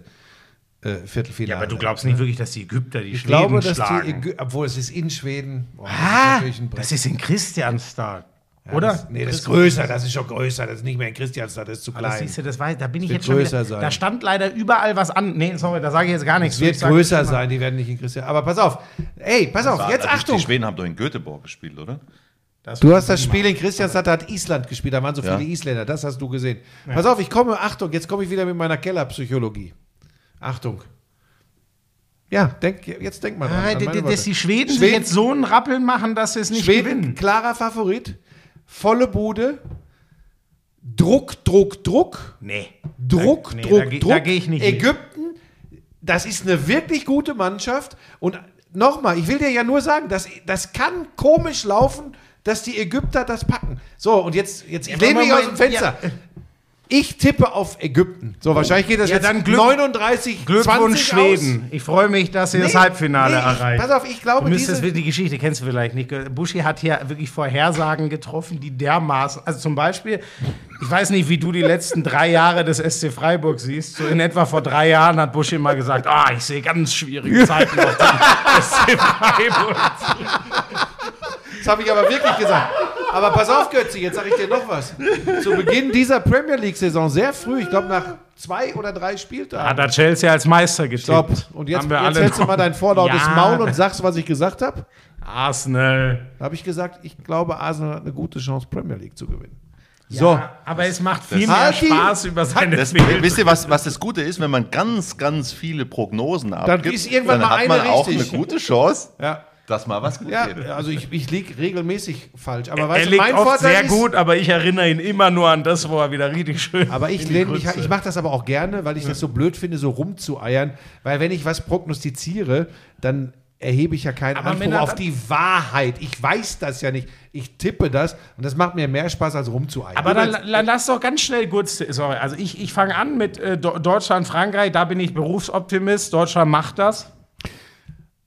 Speaker 1: äh, Viertelfinale.
Speaker 2: ja, aber du glaubst nicht wirklich, dass die Ägypter die
Speaker 1: Ich
Speaker 2: Schweden
Speaker 1: glaube, dass
Speaker 2: schlagen.
Speaker 1: die Ägypten, obwohl es ist in Schweden. Das ist
Speaker 2: ah,
Speaker 1: ein Brett.
Speaker 2: das ist in Christianstad.
Speaker 1: Ja,
Speaker 2: oder?
Speaker 1: Das, nee, das ist größer, das ist schon größer. Das ist nicht mehr in Christianstadt, das ist zu
Speaker 2: Ah, Das
Speaker 1: klein.
Speaker 2: siehst du, das weiß, da bin ich jetzt schon wieder,
Speaker 1: größer sein.
Speaker 2: Da stand leider überall was an. Nee, sorry, da sage ich jetzt gar nichts.
Speaker 1: Es wird größer
Speaker 2: das
Speaker 1: sein, die werden nicht in Christian. Aber pass auf, ey, pass auf, jetzt
Speaker 3: die,
Speaker 1: Achtung.
Speaker 3: Die Schweden haben doch in Göteborg gespielt, oder?
Speaker 2: Das
Speaker 1: Du hast das Spiel in Christianstadt, da hat Island gespielt, da waren so
Speaker 3: Ja.
Speaker 1: viele Isländer, das hast du gesehen. Pass auf, ich komme, Achtung, jetzt komme ich wieder mit meiner Kellerpsychologie. Achtung. Ja, denk, jetzt denk mal dran.
Speaker 2: Ah,
Speaker 1: an
Speaker 2: dass die Schweden, sich
Speaker 1: Schweden-
Speaker 2: jetzt so einen Rappeln machen, dass sie es nicht
Speaker 1: Schweden,
Speaker 2: gewinnen.
Speaker 1: klarer Favorit, volle Bude, Druck, Druck, Druck,
Speaker 2: Nee.
Speaker 1: Druck,
Speaker 2: Da- nee,
Speaker 1: Druck,
Speaker 2: da
Speaker 1: Druck.
Speaker 2: da geh ich nicht.
Speaker 1: Ägypten, das ist eine wirklich gute Mannschaft. Und nochmal, ich will dir ja nur sagen, das, das kann komisch laufen, dass die Ägypter das packen. So, und jetzt, jetzt ich
Speaker 2: Ja,
Speaker 1: lehne mich
Speaker 2: Moment,
Speaker 1: aus dem Fenster.
Speaker 2: ja.
Speaker 1: Ich tippe auf Ägypten. So, wahrscheinlich geht das
Speaker 2: Ja,
Speaker 1: jetzt
Speaker 2: dann Glück-
Speaker 1: 39,
Speaker 2: Glückwunsch
Speaker 1: 20
Speaker 2: Schweden. Ich freue mich, dass sie das
Speaker 1: Nee,
Speaker 2: Halbfinale
Speaker 1: nee, ich-
Speaker 2: erreicht.
Speaker 1: pass auf, ich glaube,
Speaker 2: du
Speaker 1: diese-
Speaker 2: die Geschichte kennst du vielleicht nicht. Buschi hat hier wirklich Vorhersagen getroffen, die dermaßen. Also zum Beispiel, ich weiß nicht, wie du die letzten drei Jahre des SC Freiburg siehst. So in etwa vor drei Jahren hat Buschi mal gesagt: Ah, ich sehe ganz schwierige Zeiten auf dem SC Freiburg.
Speaker 1: Das habe ich aber wirklich gesagt. Aber pass auf, Götzi, jetzt sage ich dir noch was. Zu Beginn dieser Premier League-Saison, sehr früh, ich glaube nach zwei oder drei Spieltagen.
Speaker 2: Hat er Chelsea als Meister getippt.
Speaker 1: Stopp. Und jetzt, jetzt
Speaker 2: alle
Speaker 1: hältst du mal dein vorlautes
Speaker 2: Ja.
Speaker 1: Maul und sagst, was ich gesagt habe.
Speaker 2: Arsenal.
Speaker 1: Da habe ich gesagt, ich glaube, Arsenal hat eine gute Chance, Premier League zu gewinnen. So.
Speaker 2: Ja, aber es macht viel mehr
Speaker 1: die-
Speaker 2: Spaß über seine
Speaker 3: Das,
Speaker 2: Fehl-
Speaker 3: wisst ihr, was, was das Gute ist, wenn man ganz, ganz viele Prognosen abgibt,
Speaker 1: ist irgendwann
Speaker 3: dann
Speaker 1: mal
Speaker 3: hat man
Speaker 1: eine
Speaker 3: auch
Speaker 1: richtig.
Speaker 3: eine gute Chance,
Speaker 1: Ja.
Speaker 3: Dass mal was gut
Speaker 1: Ja,
Speaker 3: geht.
Speaker 1: also ich, ich liege regelmäßig falsch. Aber
Speaker 2: Er
Speaker 1: weißt
Speaker 2: liegt
Speaker 1: mein
Speaker 2: oft
Speaker 1: Vorteil
Speaker 2: sehr
Speaker 1: ist,
Speaker 2: gut, aber ich erinnere ihn immer nur an das, wo er wieder richtig schön.
Speaker 1: Aber ich, lehne mich,
Speaker 2: Grütze.
Speaker 1: ich mache das aber auch gerne, weil ich das so blöd finde, so rumzueiern. Weil wenn ich was prognostiziere, dann erhebe ich ja keinen
Speaker 2: Aber
Speaker 1: Anspruch
Speaker 2: Männer,
Speaker 1: auf die Wahrheit. Ich weiß das ja nicht. Ich tippe das und das macht mir mehr Spaß als rumzueiern.
Speaker 2: Aber dann, dann lass doch ganz schnell kurz. Sorry, also ich, ich fange an mit äh, Deutschland, Frankreich. Da bin ich Berufsoptimist. Deutschland macht das.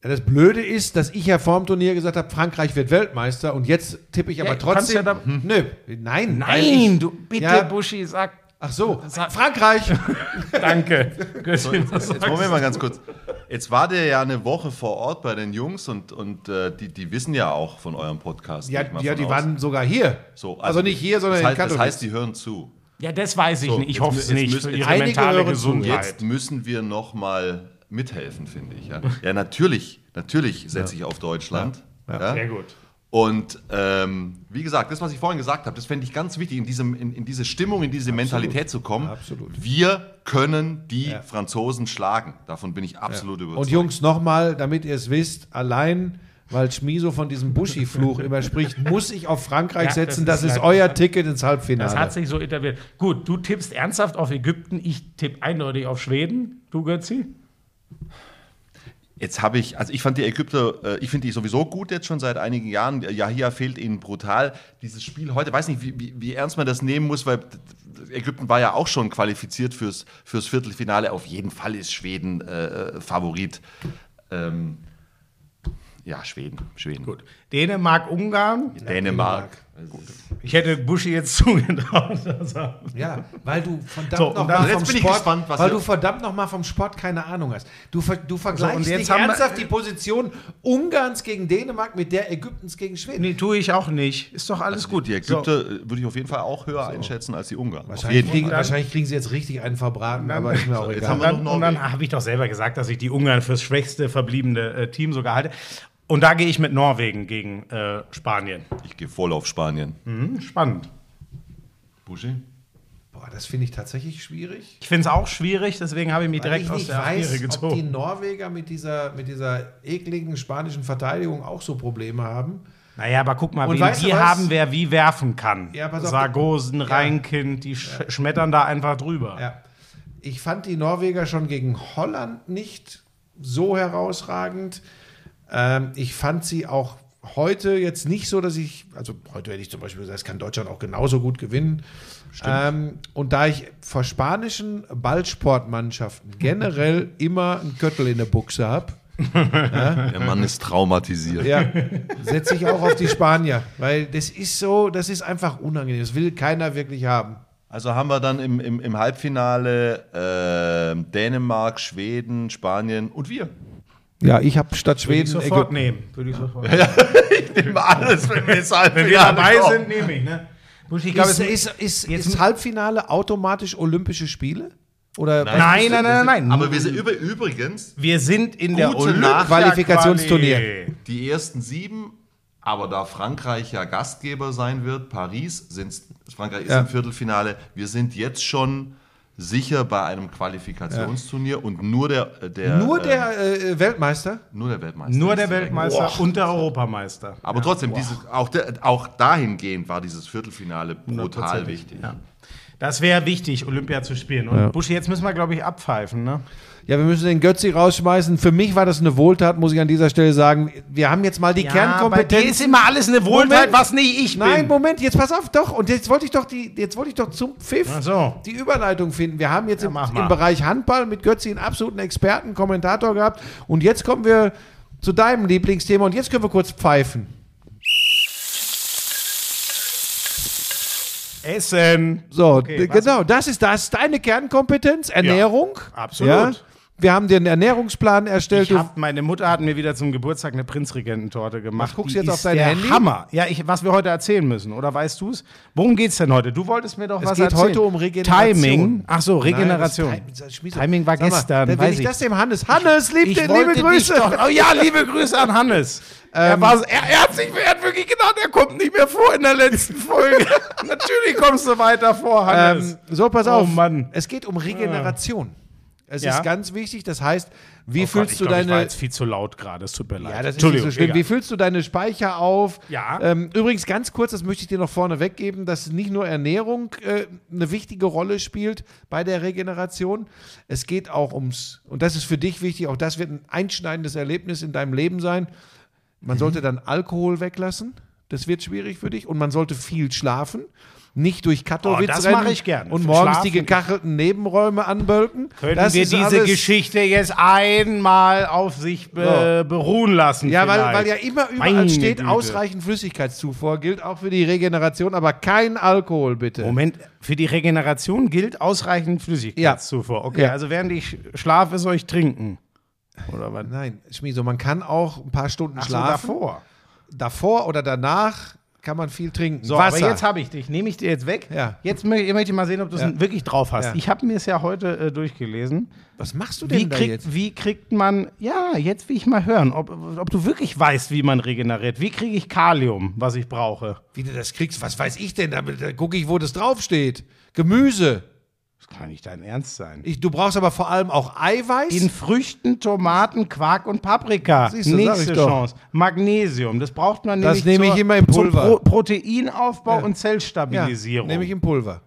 Speaker 1: Ja, das Blöde ist, dass ich ja vor dem Turnier gesagt habe, Frankreich wird Weltmeister und jetzt tippe ich aber
Speaker 2: Ja, du kannst
Speaker 1: trotzdem.
Speaker 2: ja da-
Speaker 1: Nö, nein.
Speaker 2: Nein,
Speaker 1: ich,
Speaker 2: du bitte,
Speaker 1: Ja.
Speaker 2: Buschi, sag
Speaker 1: Ach so,
Speaker 2: Sag-
Speaker 1: Frankreich. (laughs)
Speaker 2: danke.
Speaker 3: So, jetzt, jetzt Moment mal ganz kurz. Jetzt war der ja eine Woche vor Ort bei den Jungs und, und äh, die, die wissen ja auch von eurem Podcast.
Speaker 1: ja, ja, die
Speaker 3: aus.
Speaker 1: waren sogar hier.
Speaker 3: so,
Speaker 1: also, nicht hier, sondern
Speaker 3: das heißt,
Speaker 1: in
Speaker 3: Das
Speaker 1: Katowice.
Speaker 3: heißt, die hören zu.
Speaker 2: Ja, das weiß ich
Speaker 3: So,
Speaker 2: nicht. Ich hoffe es nicht
Speaker 3: müssen-
Speaker 2: für ihre
Speaker 1: einige
Speaker 2: mentale. Gesundheit.
Speaker 3: Jetzt müssen wir noch mal mithelfen, finde ich. Ja, (laughs) ja natürlich, natürlich setze ich auf Deutschland. Ja.
Speaker 2: Sehr gut.
Speaker 3: Und ähm, wie gesagt, das, was ich vorhin gesagt habe, das fände ich ganz wichtig, in, diesem, in, in diese Stimmung, in diese Mentalität zu kommen.
Speaker 1: Absolut.
Speaker 3: Wir können die
Speaker 1: Ja.
Speaker 3: Franzosen schlagen. Davon bin ich absolut überzeugt.
Speaker 1: Und Jungs, nochmal, damit ihr es wisst, allein weil Schmiso von diesem Buschi-Fluch immer spricht, muss ich auf Frankreich
Speaker 2: Ja,
Speaker 1: setzen.
Speaker 2: das
Speaker 1: Das
Speaker 2: ist
Speaker 1: ist, euer Ticket ins Halbfinale.
Speaker 2: Das hat sich so etabliert. Gut, du tippst ernsthaft auf Ägypten. Ich tippe eindeutig auf Schweden. Du, Götzi?
Speaker 3: Jetzt habe ich, also ich fand die Ägypter, äh, ich finde die sowieso gut jetzt schon seit einigen Jahren. Yahia fehlt ihnen brutal. Dieses Spiel heute, weiß nicht, wie, wie, wie ernst man das nehmen muss, weil Ägypten war ja auch schon qualifiziert fürs, fürs Viertelfinale. Auf jeden Fall ist Schweden äh, Favorit. Ähm, ja, Schweden, Schweden.
Speaker 2: Gut. Dänemark, Ungarn.
Speaker 3: Dänemark.
Speaker 2: Ich hätte Buschi jetzt (laughs) zugetraut. er-
Speaker 1: Ja, weil du verdammt
Speaker 2: So, und
Speaker 1: noch
Speaker 2: dann-
Speaker 1: mal
Speaker 3: jetzt
Speaker 1: vom
Speaker 3: bin ich
Speaker 1: Sport,
Speaker 3: gespannt, was
Speaker 1: weil du verdammt noch mal vom Sport keine Ahnung hast. Du, ver, du vergleichst
Speaker 2: und jetzt
Speaker 1: nicht
Speaker 2: haben wir-
Speaker 1: ernsthaft die Position Ungarns gegen Dänemark mit der Ägyptens gegen Schweden.
Speaker 2: Nee, tue ich auch nicht. Ist doch alles gut.
Speaker 3: Die Ägypter äh, würde ich auf jeden Fall auch höher einschätzen als die Ungarn. Auf
Speaker 1: Wahrscheinlich
Speaker 3: jeden
Speaker 1: kriegen,
Speaker 3: Fall.
Speaker 1: wahrscheinlich kriegen sie jetzt richtig einen verbraten, aber ist mir auch
Speaker 3: jetzt
Speaker 1: egal.
Speaker 3: haben
Speaker 2: Und
Speaker 3: wir
Speaker 2: dann,
Speaker 3: noch
Speaker 2: und dann habe ich doch selber gesagt, dass ich die Ungarn fürs schwächste verbliebene äh, Team sogar halte. Und da gehe ich mit Norwegen gegen äh, Spanien.
Speaker 3: Ich gehe voll auf Spanien.
Speaker 2: Hm, spannend.
Speaker 3: Buschi?
Speaker 1: Boah, das finde ich tatsächlich schwierig.
Speaker 2: Ich finde es auch schwierig, deswegen habe ich mich
Speaker 1: Weil
Speaker 2: direkt
Speaker 1: ich
Speaker 2: aus der Affäre
Speaker 1: weiß, ob die
Speaker 2: gezogen.
Speaker 1: Norweger mit dieser, mit dieser ekligen spanischen Verteidigung auch so Probleme haben.
Speaker 2: Naja, aber guck mal,
Speaker 1: Und
Speaker 2: wen die haben, wer wie werfen kann.
Speaker 1: Ja, pass auf.
Speaker 2: Sargosen, Reinkind, die sch schmettern da einfach drüber.
Speaker 1: Ja. Ich fand die Norweger schon gegen Holland nicht so herausragend. Ähm, ich fand sie auch heute jetzt nicht so, dass ich, also heute hätte ich zum Beispiel gesagt, es kann Deutschland auch genauso gut gewinnen. Ähm, und da ich vor spanischen Ballsportmannschaften (laughs) generell immer einen Köttel in der Buchse habe, (laughs)
Speaker 3: Der Mann ist traumatisiert.
Speaker 1: ja, setze ich auch auf die Spanier, weil das ist so, das ist einfach unangenehm. Das will keiner wirklich haben.
Speaker 3: Also haben wir dann im, im, im Halbfinale äh, Dänemark, Schweden, Spanien und wir.
Speaker 1: Ja, ich habe statt
Speaker 2: Würde ich
Speaker 1: Schweden
Speaker 2: sofort nehmen. Würde ich sofort.
Speaker 3: Nehmen (laughs) alles, wenn wir
Speaker 2: Wenn wir dabei sind, nehme ich. Ne? Ich glaube,
Speaker 1: Ist, ist, ist,
Speaker 2: jetzt-
Speaker 1: ist Halbfinale automatisch Olympische Spiele? Oder
Speaker 2: Nein, nein, nein, nein, nein.
Speaker 3: Aber wir sind über, übrigens
Speaker 2: Wir sind in der
Speaker 1: Qualifikationsturnier.
Speaker 2: Quali.
Speaker 3: die ersten sieben, aber da Frankreich ja Gastgeber sein wird, Paris, sind, Frankreich ist
Speaker 1: Ja.
Speaker 3: im Viertelfinale, wir sind jetzt schon sicher bei einem Qualifikationsturnier und nur der, der,
Speaker 1: Nur der äh, Weltmeister?
Speaker 3: nur der Weltmeister.
Speaker 2: Nur der. Weltmeister
Speaker 3: Boah.
Speaker 2: und der Europameister.
Speaker 3: Aber trotzdem, dieses, auch, der, auch dahingehend war dieses Viertelfinale brutal
Speaker 2: 100%.
Speaker 3: wichtig.
Speaker 2: Ja. Das wäre wichtig, Olympia zu spielen. Und
Speaker 1: Ja.
Speaker 2: Buschi, jetzt müssen wir, glaube ich, abpfeifen. Ne?
Speaker 1: Ja, wir müssen den Götzi rausschmeißen. Für mich war das eine Wohltat, muss ich an dieser Stelle sagen. Wir haben jetzt mal die
Speaker 2: bei dir
Speaker 1: Kernkompetenz.
Speaker 2: ist immer alles eine Wohltat,
Speaker 1: Moment.
Speaker 2: was nicht ich
Speaker 1: Nein,
Speaker 2: bin.
Speaker 1: Moment, jetzt pass auf, doch. Und jetzt wollte ich doch die, jetzt wollte ich doch zum Pfiff
Speaker 2: so.
Speaker 1: die Überleitung finden. Wir haben jetzt
Speaker 2: Ja,
Speaker 1: im, im Bereich Handball mit Götzi einen absoluten Experten, Kommentator gehabt. Und jetzt kommen wir zu deinem Lieblingsthema und jetzt können wir kurz pfeifen.
Speaker 2: Essen.
Speaker 1: So,
Speaker 2: Okay, was-
Speaker 1: genau, das ist das, deine Kernkompetenz, Ernährung.
Speaker 2: absolut.
Speaker 1: Ja? Wir haben dir einen Ernährungsplan erstellt.
Speaker 2: Ich hab, meine Mutter hat mir wieder zum Geburtstag eine Prinzregententorte gemacht.
Speaker 1: Was guckst du jetzt auf dein Handy?
Speaker 2: Hammer. Ja, ich, was wir heute erzählen müssen, oder weißt du es? Worum geht's denn heute? Du wolltest mir doch
Speaker 1: Es
Speaker 2: was
Speaker 1: geht
Speaker 2: erzählen.
Speaker 1: heute um Regeneration.
Speaker 2: Timing. Ach so, Regeneration.
Speaker 1: Nein, das ist Tim-
Speaker 2: Timing war
Speaker 1: Sag mal,
Speaker 2: gestern,
Speaker 1: will
Speaker 2: weiß
Speaker 1: ich
Speaker 2: ich.
Speaker 1: das dem Hannes. Hannes, lieb
Speaker 2: Ich
Speaker 1: dir,
Speaker 2: wollte
Speaker 1: liebe Grüße.
Speaker 2: Doch, oh ja, liebe Grüße an Hannes. er, war, er, er hat sich er hat wirklich gedacht, er kommt nicht mehr vor in der letzten Folge. (laughs) Natürlich kommst du weiter vor, Hannes.
Speaker 1: Ähm, so, pass
Speaker 2: Oh,
Speaker 1: auf.
Speaker 2: Mann.
Speaker 1: Es geht um Regeneration. Es
Speaker 2: Ja.
Speaker 1: ist ganz wichtig. Das heißt, wie
Speaker 2: Oh Gott,
Speaker 1: füllst
Speaker 2: ich
Speaker 1: du
Speaker 2: glaub, Ich war
Speaker 1: deine.
Speaker 2: jetzt viel zu laut gerade, es tut mir leid.
Speaker 1: Ja, das ist nicht so schlimm.
Speaker 2: egal.
Speaker 1: Wie füllst du deine Speicher auf?
Speaker 2: Ja.
Speaker 1: Ähm, übrigens, ganz kurz, das möchte ich dir noch vorne weggeben, dass nicht nur Ernährung äh, eine wichtige Rolle spielt bei der Regeneration. Es geht auch ums, und das ist für dich wichtig, auch das wird ein einschneidendes Erlebnis in deinem Leben sein. Man sollte dann Alkohol weglassen. Das wird schwierig für dich. Und man sollte viel schlafen. Nicht durch Katowice
Speaker 2: Oh, das
Speaker 1: rennen
Speaker 2: ich gern.
Speaker 1: und morgens
Speaker 2: Schlafen-
Speaker 1: die gekachelten Nebenräume anbölken.
Speaker 2: Können
Speaker 1: das
Speaker 2: wir diese Geschichte jetzt einmal auf sich be beruhen lassen?
Speaker 1: Ja, weil, weil ja immer überall
Speaker 2: Meine
Speaker 1: steht,
Speaker 2: Güte.
Speaker 1: ausreichend Flüssigkeitszufuhr gilt auch für die Regeneration, aber kein Alkohol bitte.
Speaker 2: Moment, für die Regeneration gilt ausreichend Flüssigkeitszufuhr. Okay,
Speaker 1: Ja.
Speaker 2: also während ich schlafe, soll ich trinken. Oder was?
Speaker 1: Nein, Schmieso, man kann auch ein paar Stunden
Speaker 2: Ach so,
Speaker 1: schlafen.
Speaker 2: davor.
Speaker 1: Davor oder danach kann man viel trinken.
Speaker 2: So,
Speaker 1: Wasser.
Speaker 2: aber jetzt habe ich dich. Nehme ich dir jetzt weg?
Speaker 1: Ja.
Speaker 2: Jetzt möchte möchte ich mal sehen, ob du es
Speaker 1: Ja.
Speaker 2: wirklich drauf hast.
Speaker 1: Ja.
Speaker 2: Ich habe mir es ja heute äh, durchgelesen.
Speaker 1: Was machst du denn
Speaker 2: Wie
Speaker 1: da
Speaker 2: kriegt,
Speaker 1: jetzt?
Speaker 2: wie kriegt man, ja, jetzt will ich mal hören, ob, ob du wirklich weißt, wie man regeneriert. Wie kriege ich Kalium, was ich brauche?
Speaker 1: Wie du das kriegst, was weiß ich denn? Da, da gucke ich, wo das draufsteht. Gemüse.
Speaker 2: Das kann nicht dein Ernst sein.
Speaker 1: Ich, du brauchst aber vor allem auch Eiweiß.
Speaker 2: In Früchten, Tomaten, Quark und Paprika.
Speaker 1: Siehst du, ich
Speaker 2: Nächste. Chance. Magnesium. Das braucht man
Speaker 1: Das
Speaker 2: nämlich
Speaker 1: nehme ich
Speaker 2: zur-
Speaker 1: immer im Pulver.
Speaker 2: Pro Proteinaufbau
Speaker 1: Ja.
Speaker 2: und
Speaker 1: ja,
Speaker 2: Zellstabilisierung.
Speaker 1: nehme ich im Pulver.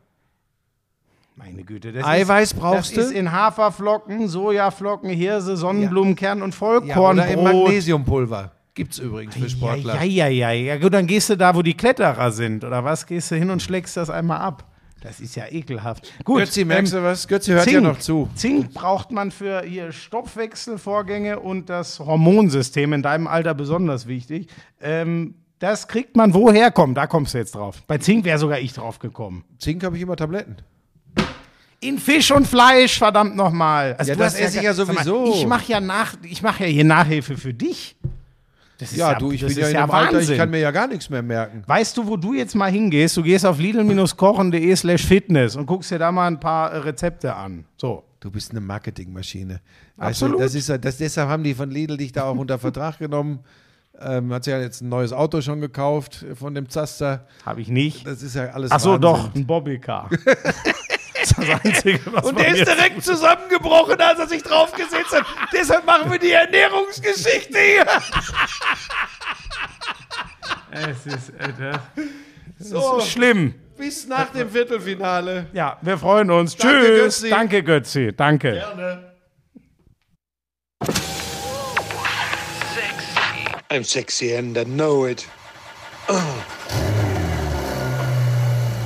Speaker 2: Meine Güte. Das
Speaker 1: Eiweiß
Speaker 2: ist,
Speaker 1: brauchst
Speaker 2: das
Speaker 1: du?
Speaker 2: ist in Haferflocken, Sojaflocken, Hirse, Sonnenblumenkern und
Speaker 1: Ja, oder im. Magnesiumpulver. Gibt es übrigens für
Speaker 2: ja,
Speaker 1: Sportler.
Speaker 2: ja, ja, ja, ja. Gut, dann gehst du da, wo die Kletterer sind, oder was? Gehst du hin und schlägst das einmal ab. Das ist ja ekelhaft. Gut,
Speaker 1: Götzi, merkst
Speaker 2: ähm,
Speaker 1: du was? Götzi hört
Speaker 2: Zink.
Speaker 1: ja noch zu.
Speaker 2: Zink braucht man für hier Stoffwechselvorgänge und das Hormonsystem, in deinem Alter besonders wichtig. Ähm, das kriegt man woher? Komm, da kommst du jetzt drauf. Bei Zink wäre sogar ich drauf gekommen.
Speaker 1: Zink habe ich immer Tabletten.
Speaker 2: In Fisch und Fleisch, verdammt nochmal. Also
Speaker 1: Ja, das esse ich ja
Speaker 2: sag mal,
Speaker 1: sowieso.
Speaker 2: Ich mache ja, nach, ich mach ja hier Nachhilfe für dich. Ist
Speaker 1: Ja, du, ich bin ja in einem Alter, ich kann mir ja gar nichts mehr merken.
Speaker 2: Weißt du, wo du jetzt mal hingehst? Du gehst auf lidl-kochen.de slash fitness und guckst dir da mal ein paar äh, Rezepte an. So.
Speaker 1: Du bist eine Marketingmaschine.
Speaker 2: Absolut.
Speaker 1: Du, das ist, ja- das, deshalb haben die von Lidl dich da auch unter (laughs) Vertrag genommen. Ähm, hat sich ja jetzt ein neues Auto schon gekauft von dem Zaster.
Speaker 2: Habe ich nicht.
Speaker 1: Das ist ja alles
Speaker 2: Ach so,
Speaker 1: Wahnsinn.
Speaker 2: doch, ein Bobbycar. (laughs) das ist das (laughs) Einzige, was
Speaker 1: Und der ist direkt zusammengebrochen, als er sich draufgesetzt hat. (laughs) Deshalb machen wir die Ernährungsgeschichte hier.
Speaker 2: Es ist, äh, das
Speaker 1: So,
Speaker 2: ist schlimm.
Speaker 1: bis nach dem Viertelfinale.
Speaker 2: Ja, wir freuen uns.
Speaker 1: Danke,
Speaker 2: Tschüss.
Speaker 1: Götzi.
Speaker 2: Danke, Götzi. Danke.
Speaker 4: I'm sexy and I know it. (clears throat)